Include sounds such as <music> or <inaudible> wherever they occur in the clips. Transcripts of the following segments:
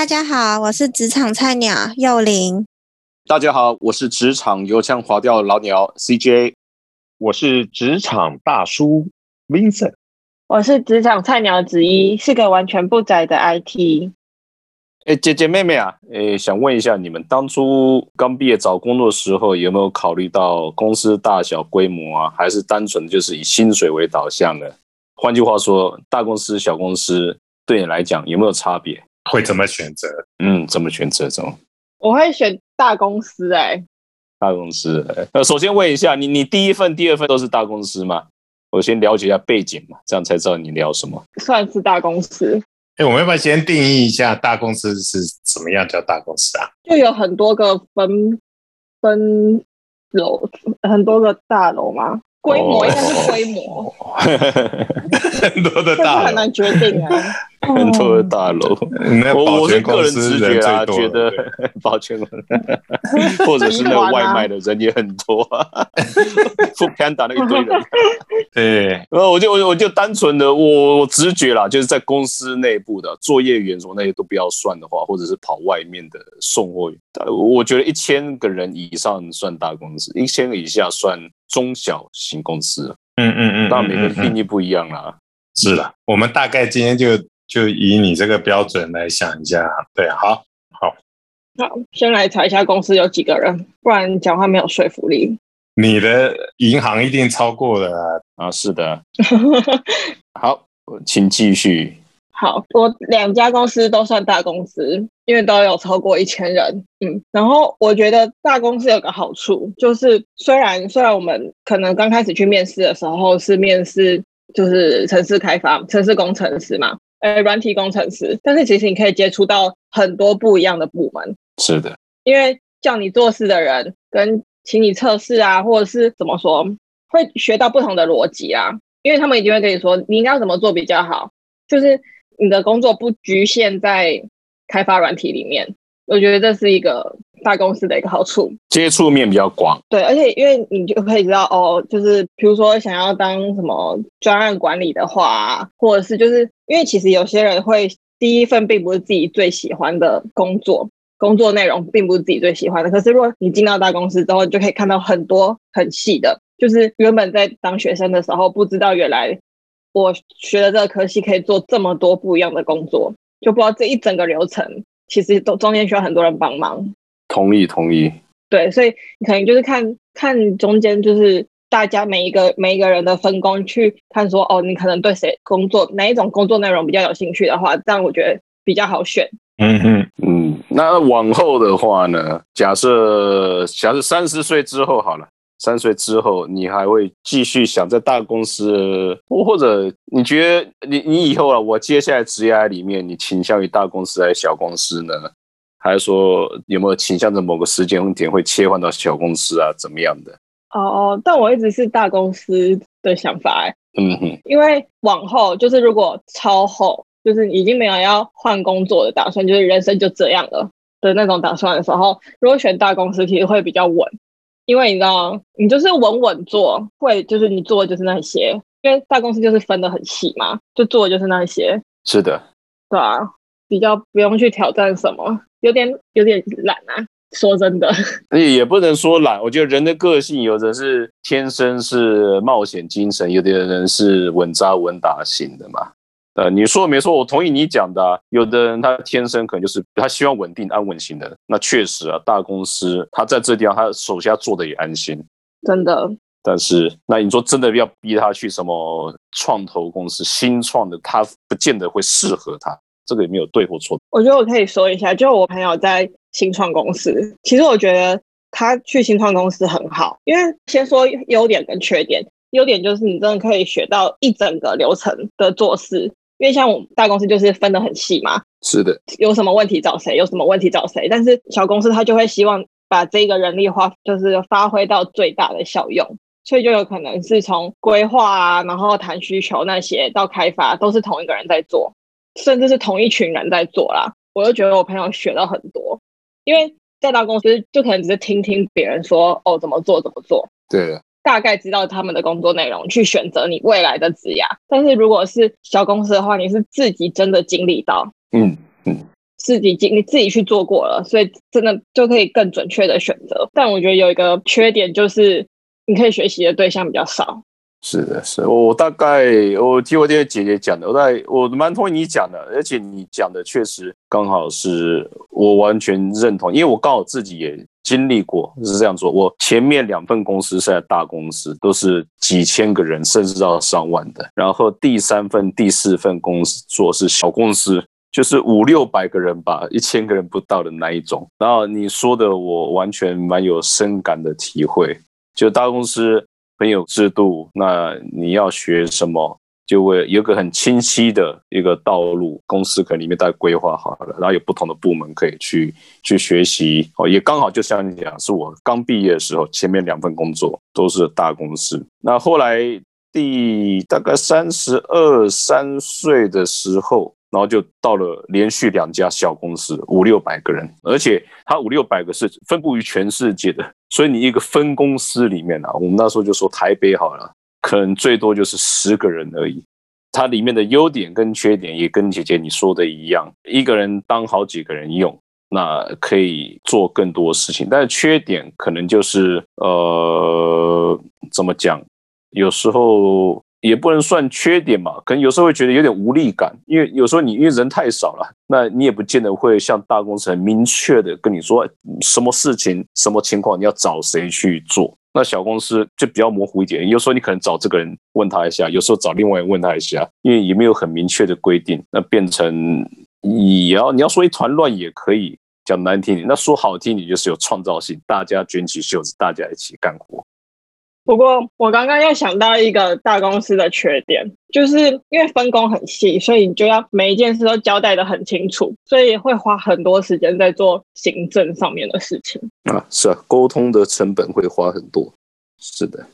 大家好，我是职场菜鸟幼玲。大家好，我是职场油腔滑调老鸟 CJ。我是职场大叔 Vincent。我是职场菜鸟子一，是个完全不宅的 IT。哎，姐姐妹妹啊，哎，想问一下，你们当初刚毕业找工作的时候，有没有考虑到公司大小规模啊，还是单纯就是以薪水为导向的？换句话说，大公司、小公司对你来讲有没有差别？会怎么选择？嗯，怎么选择？怎么？我会选大公司。哎，大公司。呃，首先问一下，你你第一份、第二份都是大公司吗？我先了解一下背景嘛，这样才知道你聊什么。算是大公司。哎，我们要不要先定义一下大公司是什么样叫大公司啊？就有很多个分分楼，很多个大楼吗？规模应该是规模，<laughs> 很多的大楼很难决定啊。很多的大楼，我我是个人直觉啊，觉得保全 <laughs> 或者是那个外卖的人也很多，<laughs> 不敢打那一堆人。<laughs> 对，然后我就我我就单纯的我我直觉啦，就是在公司内部的作业员什么那些都不要算的话，或者是跑外面的送货员，我觉得一千个人以上算大公司，一千个以下算中小型公司。嗯嗯嗯，那每个人定义不一样啦。是的，我们大概今天就。就以你这个标准来想一下，对，好，好，好，先来查一下公司有几个人，不然讲话没有说服力。你的银行一定超过了啊，是的。<laughs> 好，请继续。好，我两家公司都算大公司，因为都有超过一千人。嗯，然后我觉得大公司有个好处，就是虽然虽然我们可能刚开始去面试的时候是面试就是城市开发、城市工程师嘛。呃，软体工程师，但是其实你可以接触到很多不一样的部门。是的，因为叫你做事的人跟请你测试啊，或者是怎么说，会学到不同的逻辑啊。因为他们一定会跟你说，你应该要怎么做比较好。就是你的工作不局限在开发软体里面，我觉得这是一个。大公司的一个好处，接触面比较广。对，而且因为你就可以知道哦，就是比如说想要当什么专案管理的话，或者是就是因为其实有些人会第一份并不是自己最喜欢的工作，工作内容并不是自己最喜欢的。可是如果你进到大公司之后，你就可以看到很多很细的，就是原本在当学生的时候不知道，原来我学的这个科系可以做这么多不一样的工作，就不知道这一整个流程其实都中间需要很多人帮忙。同意，同意。对，所以你可能就是看看中间，就是大家每一个每一个人的分工，去看说，哦，你可能对谁工作哪一种工作内容比较有兴趣的话，这样我觉得比较好选。嗯嗯嗯。那往后的话呢？假设假设三十岁之后好了，三十岁之后，你还会继续想在大公司，或者你觉得你你以后啊，我接下来职业里面，你倾向于大公司还是小公司呢？还是说有没有倾向在某个时间点会切换到小公司啊？怎么样的？哦哦，但我一直是大公司的想法哎。嗯哼，因为往后就是如果超后，就是已经没有要换工作的打算，就是人生就这样了的那种打算的时候，如果选大公司，其实会比较稳，因为你知道，你就是稳稳做，会就是你做的就是那些，因为大公司就是分的很细嘛，就做的就是那些。是的，对啊，比较不用去挑战什么。有点有点懒啊，说真的，<laughs> 也也不能说懒。我觉得人的个性，有的是天生是冒险精神，有的人是稳扎稳打型的嘛。呃，你说的没错，我同意你讲的。有的人他天生可能就是他希望稳定安稳型的，那确实啊，大公司他在这地方他手下做的也安心，真的。但是那你说真的要逼他去什么创投公司新创的，他不见得会适合他。这个也没有对或错。我觉得我可以说一下，就我朋友在新创公司，其实我觉得他去新创公司很好，因为先说优点跟缺点。优点就是你真的可以学到一整个流程的做事，因为像我们大公司就是分得很细嘛。是的，有什么问题找谁，有什么问题找谁。但是小公司他就会希望把这个人力化，就是发挥到最大的效用，所以就有可能是从规划啊，然后谈需求那些到开发，都是同一个人在做。甚至是同一群人在做啦，我就觉得我朋友学到很多，因为在大公司就可能只是听听别人说哦怎么做怎么做，对，大概知道他们的工作内容去选择你未来的职涯。但是如果是小公司的话，你是自己真的经历到，嗯嗯，自己经你自己去做过了，所以真的就可以更准确的选择。但我觉得有一个缺点就是，你可以学习的对象比较少。是的，是我大概我听我这个姐姐讲的，我大我蛮同意你讲的，而且你讲的确实刚好是我完全认同，因为我刚好自己也经历过是这样做。我前面两份公司是在大公司，都是几千个人，甚至到上万的，然后第三份、第四份公司做是小公司。就是五六百个人吧，一千个人不到的那一种。然后你说的，我完全蛮有深感的体会。就大公司很有制度，那你要学什么，就会有个很清晰的一个道路，公司可能里面大概规划好了，然后有不同的部门可以去去学习。哦，也刚好就像你讲，是我刚毕业的时候，前面两份工作都是大公司。那后来第大概三十二三岁的时候。然后就到了连续两家小公司，五六百个人，而且它五六百个是分布于全世界的，所以你一个分公司里面啊，我们那时候就说台北好了，可能最多就是十个人而已。它里面的优点跟缺点也跟姐姐你说的一样，一个人当好几个人用，那可以做更多事情，但是缺点可能就是呃，怎么讲，有时候。也不能算缺点嘛，可能有时候会觉得有点无力感，因为有时候你因为人太少了，那你也不见得会像大公司很明确的跟你说什么事情、什么情况你要找谁去做。那小公司就比较模糊一点，有时候你可能找这个人问他一下，有时候找另外一个问他一下，因为也没有很明确的规定，那变成你要你要说一团乱也可以，讲难听点，那说好听你就是有创造性，大家卷起袖子，大家一起干活。不过我刚刚又想到一个大公司的缺点，就是因为分工很细，所以你就要每一件事都交代的很清楚，所以会花很多时间在做行政上面的事情啊。是啊，沟通的成本会花很多。是的，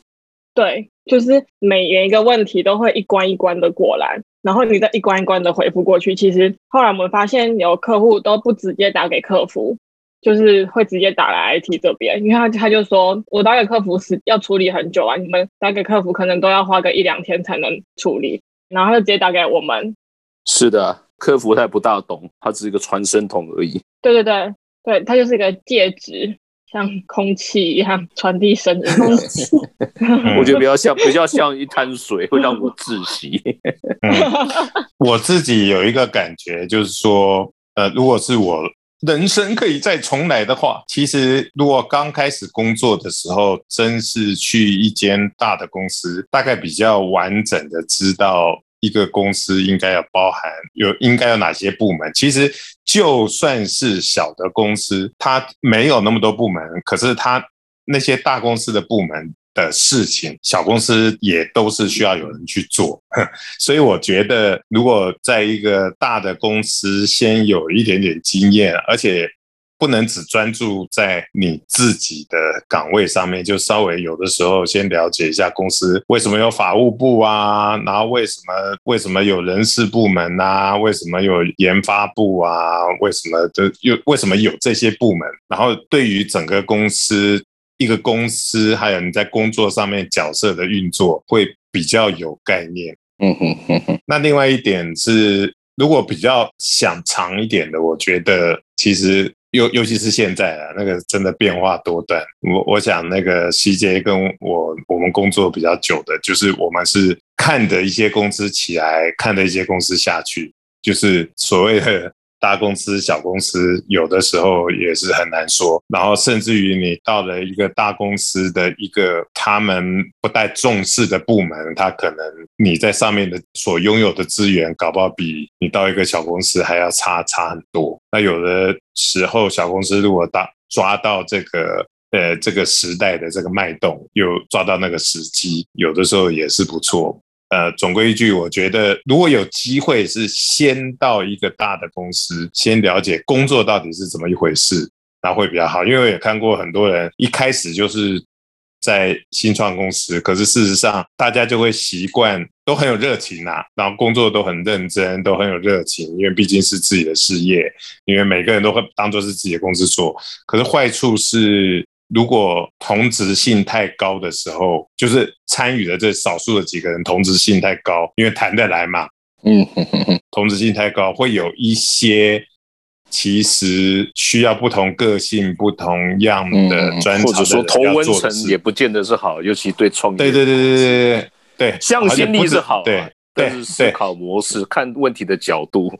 对，就是每一个问题都会一关一关的过来，然后你再一关一关的回复过去。其实后来我们发现，有客户都不直接打给客服。就是会直接打来 IT 这边，因为他他就说，我打给客服是要处理很久啊，你们打给客服可能都要花个一两天才能处理，然后就直接打给我们。是的，客服他也不大懂，他只是一个传声筒而已。对对对对，他就是一个介质，像空气一样传递声音。<laughs> 我觉得比较像，比较像一滩水，会让我窒息。嗯，<laughs> 我自己有一个感觉，就是说，呃，如果是我。人生可以再重来的话，其实如果刚开始工作的时候，真是去一间大的公司，大概比较完整的知道一个公司应该要包含有应该有哪些部门。其实就算是小的公司，它没有那么多部门，可是它那些大公司的部门。的事情，小公司也都是需要有人去做，<laughs> 所以我觉得，如果在一个大的公司先有一点点经验，而且不能只专注在你自己的岗位上面，就稍微有的时候先了解一下公司为什么有法务部啊，然后为什么为什么有人事部门啊，为什么有研发部啊，为什么的又为什么有这些部门，然后对于整个公司。一个公司，还有你在工作上面角色的运作，会比较有概念。嗯哼哼哼。那另外一点是，如果比较想长一点的，我觉得其实尤尤其是现在啊，那个真的变化多端。我我想那个 CJ 跟我我们工作比较久的，就是我们是看的一些公司起来，看的一些公司下去，就是所谓的。大公司、小公司有的时候也是很难说，然后甚至于你到了一个大公司的一个他们不太重视的部门，他可能你在上面的所拥有的资源，搞不好比你到一个小公司还要差差很多。那有的时候小公司如果大抓到这个呃这个时代的这个脉动，又抓到那个时机，有的时候也是不错。呃，总归一句，我觉得如果有机会是先到一个大的公司，先了解工作到底是怎么一回事，那会比较好。因为我也看过很多人一开始就是在新创公司，可是事实上大家就会习惯都很有热情啊，然后工作都很认真，都很有热情，因为毕竟是自己的事业，因为每个人都会当做是自己的公司做。可是坏处是。如果同质性太高的时候，就是参与的这少数的几个人同质性太高，因为谈得来嘛，嗯，同质性太高，会有一些其实需要不同个性、不同样的专或者说长的人要同温层也不见得是好，尤其对创业。对对对对对对对，向心力是好啊，对但是思考模式、看问题的角度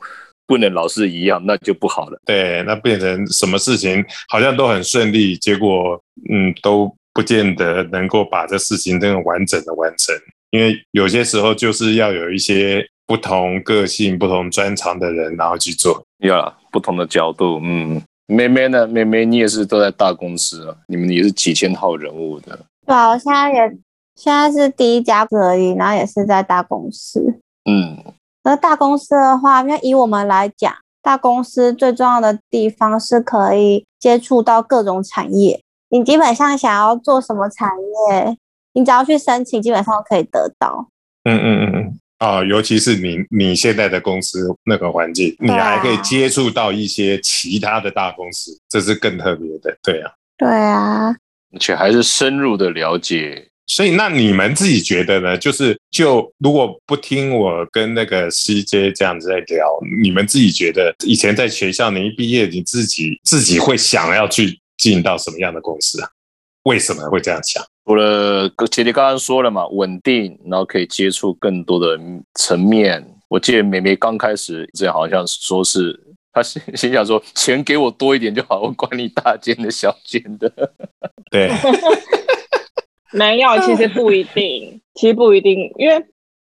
不能老是一样，那就不好了。对，那变成什么事情好像都很顺利，结果嗯都不见得能够把这事情真的完整的完成，因为有些时候就是要有一些不同个性、不同专长的人，然后去做。要，不同的角度，嗯。妹妹呢？妹妹，你也是都在大公司啊？你们也是几千号人物的，对啊，我现在也现在是第一家而已，然后也是在大公司。嗯，而大公司的话，因为以我们来讲，大公司最重要的地方是可以接触到各种产业。你基本上想要做什么产业，你只要去申请，基本上可以得到。嗯嗯嗯嗯。啊、尤其是你你现在的公司那个环境，你还可以接触到一些其他的大公司，这是更特别的。对啊，对啊，而且还是深入的了解。所以那你们自己觉得呢？就是就如果不听我跟那个 CJ 这样子在聊，你们自己觉得以前在学校你一毕业，你自己自己会想要去进到什么样的公司啊？为什么会这样想？除了姐姐刚刚说了嘛，稳定，然后可以接触更多的层面。我记得美美刚开始这样好像说是她心心想说，钱给我多一点就好，我管你大间的小间的。对，<laughs> 没有，其实不一定，其实不一定，因为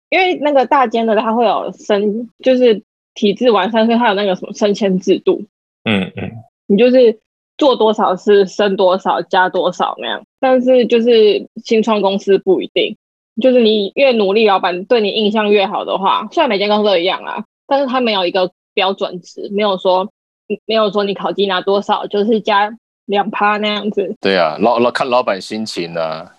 因为那个大间的它会有升，就是体制完善，所以它有那个什么升迁制度，嗯嗯你就是做多少是升多少加多少那样。但是就是新创公司不一定，就是你越努力，老板对你印象越好的话，虽然每间公司都一样啊，但是它没有一个标准值，没有说没有说你考绩拿多少就是加两趴那样子。对啊，老老看老板心情啊。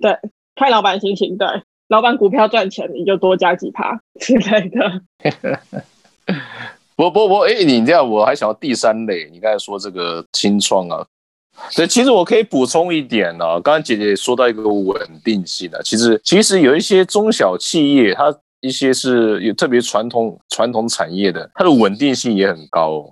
对，看老板心情，对，老板股票赚钱，你就多加几趴之类的。不 <laughs> 不不，哎，你这样我还想要第三类，你刚才说这个清创啊，对，其实我可以补充一点啊，刚刚姐姐说到一个稳定性啊，其实其实有一些中小企业，它一些是有特别传统传统产业的，它的稳定性也很高、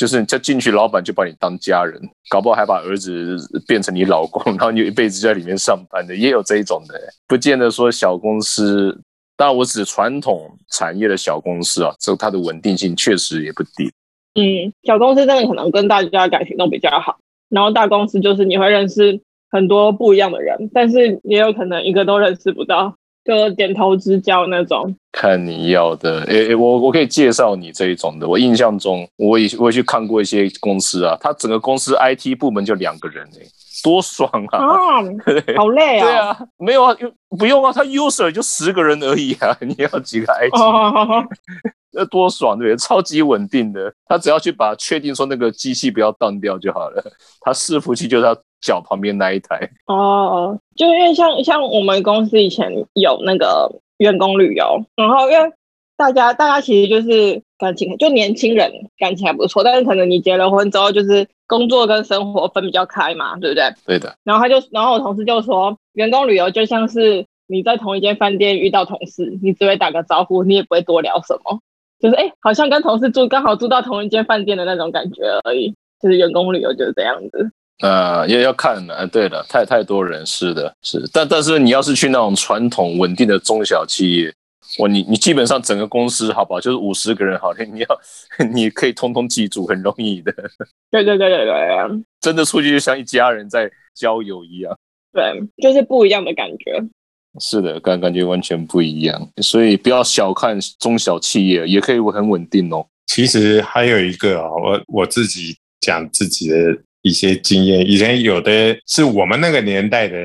就是你再进去，老板就把你当家人，搞不好还把儿子变成你老公，然后你有一辈子在里面上班的，也有这一种的，不见得说小公司。当然，我指传统产业的小公司啊，这它的稳定性确实也不低。嗯，小公司真的可能跟大家感情都比较好，然后大公司就是你会认识很多不一样的人，但是也有可能一个都认识不到，就点头之交那种。看你要的，诶、诶，我我可以介绍你这一种的。我印象中，我也我也去看过一些公司啊，它整个公司 IT 部门就两个人诶、多爽啊！啊，<laughs> 好累啊！对啊，没有啊，不用啊，他 user 就十个人而已啊，<laughs> 你要几个 IT？哦，<laughs> 那多爽，对不对？超级稳定的，他只要去把确定说那个机器不要断掉就好了。他伺服器就是他脚旁边那一台。哦，就因为像像我们公司以前有那个员工旅游，然后因为大家大家其实就是感情，就年轻人感情还不错，但是可能你结了婚之后，就是工作跟生活分比较开嘛，对不对？对的，然后他就，然后我同事就说，员工旅游就像是你在同一间饭店遇到同事，你只会打个招呼，你也不会多聊什么，就是哎，好像跟同事住刚好住到同一间饭店的那种感觉而已。就是员工旅游就是这样子。呃，也要看呃，对的，太太多人是的，是，但但是你要是去那种传统稳定的中小企业，哇，你你基本上整个公司好不好，就是五十个人好了，你要 <laughs> 你可以通通记住，很容易的。<laughs> 对对对对对真的出去就像一家人在交友一样。对，就是不一样的感觉。是的，感感觉完全不一样，所以不要小看中小企业，也可以很稳定哦。其实还有一个啊、我我自己讲自己的一些经验，以前有的是我们那个年代的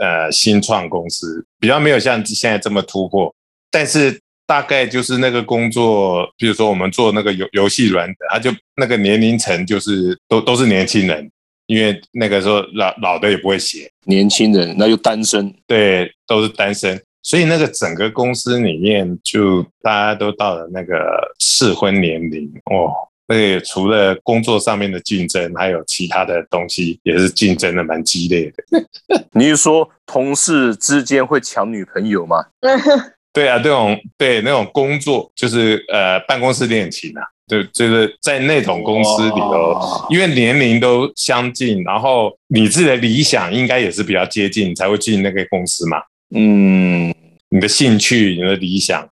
呃新创公司，比较没有像现在这么突破，但是大概就是那个工作，比如说我们做那个游游戏软的，他就那个年龄层就是都都是年轻人，因为那个时候老老的也不会写，年轻人那又单身，对，都是单身，所以那个整个公司里面就大家都到了那个适婚年龄。哦。那个除了工作上面的竞争，还有其他的东西也是竞争的蛮激烈的。<laughs> 你是说同事之间会抢女朋友吗？<laughs> 对啊，这种对那种工作就是呃办公室恋情啊，就，就是在那种公司里头，因为年龄都相近，然后你自己的理想应该也是比较接近，才会进那个公司嘛。嗯，你的兴趣、你的理想，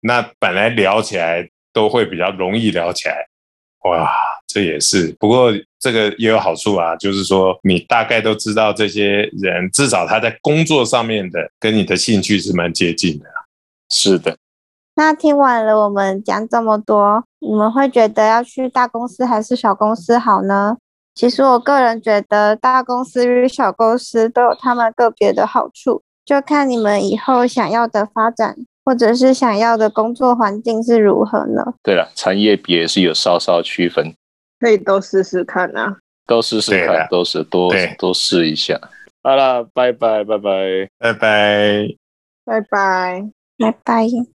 那本来聊起来都会比较容易聊起来。哇，这也是，不过这个也有好处啊，就是说你大概都知道这些人，至少他在工作上面的跟你的兴趣是蛮接近的。是的，那听完了我们讲这么多，你们会觉得要去大公司还是小公司好呢？其实我个人觉得大公司与小公司都有他们个别的好处，就看你们以后想要的发展或者是想要的工作环境是如何呢？对了，产业别是有稍稍区分，可以都试试看啊。都试试看都是多对多试一下。好了，拜拜拜拜。拜拜。拜拜。拜拜。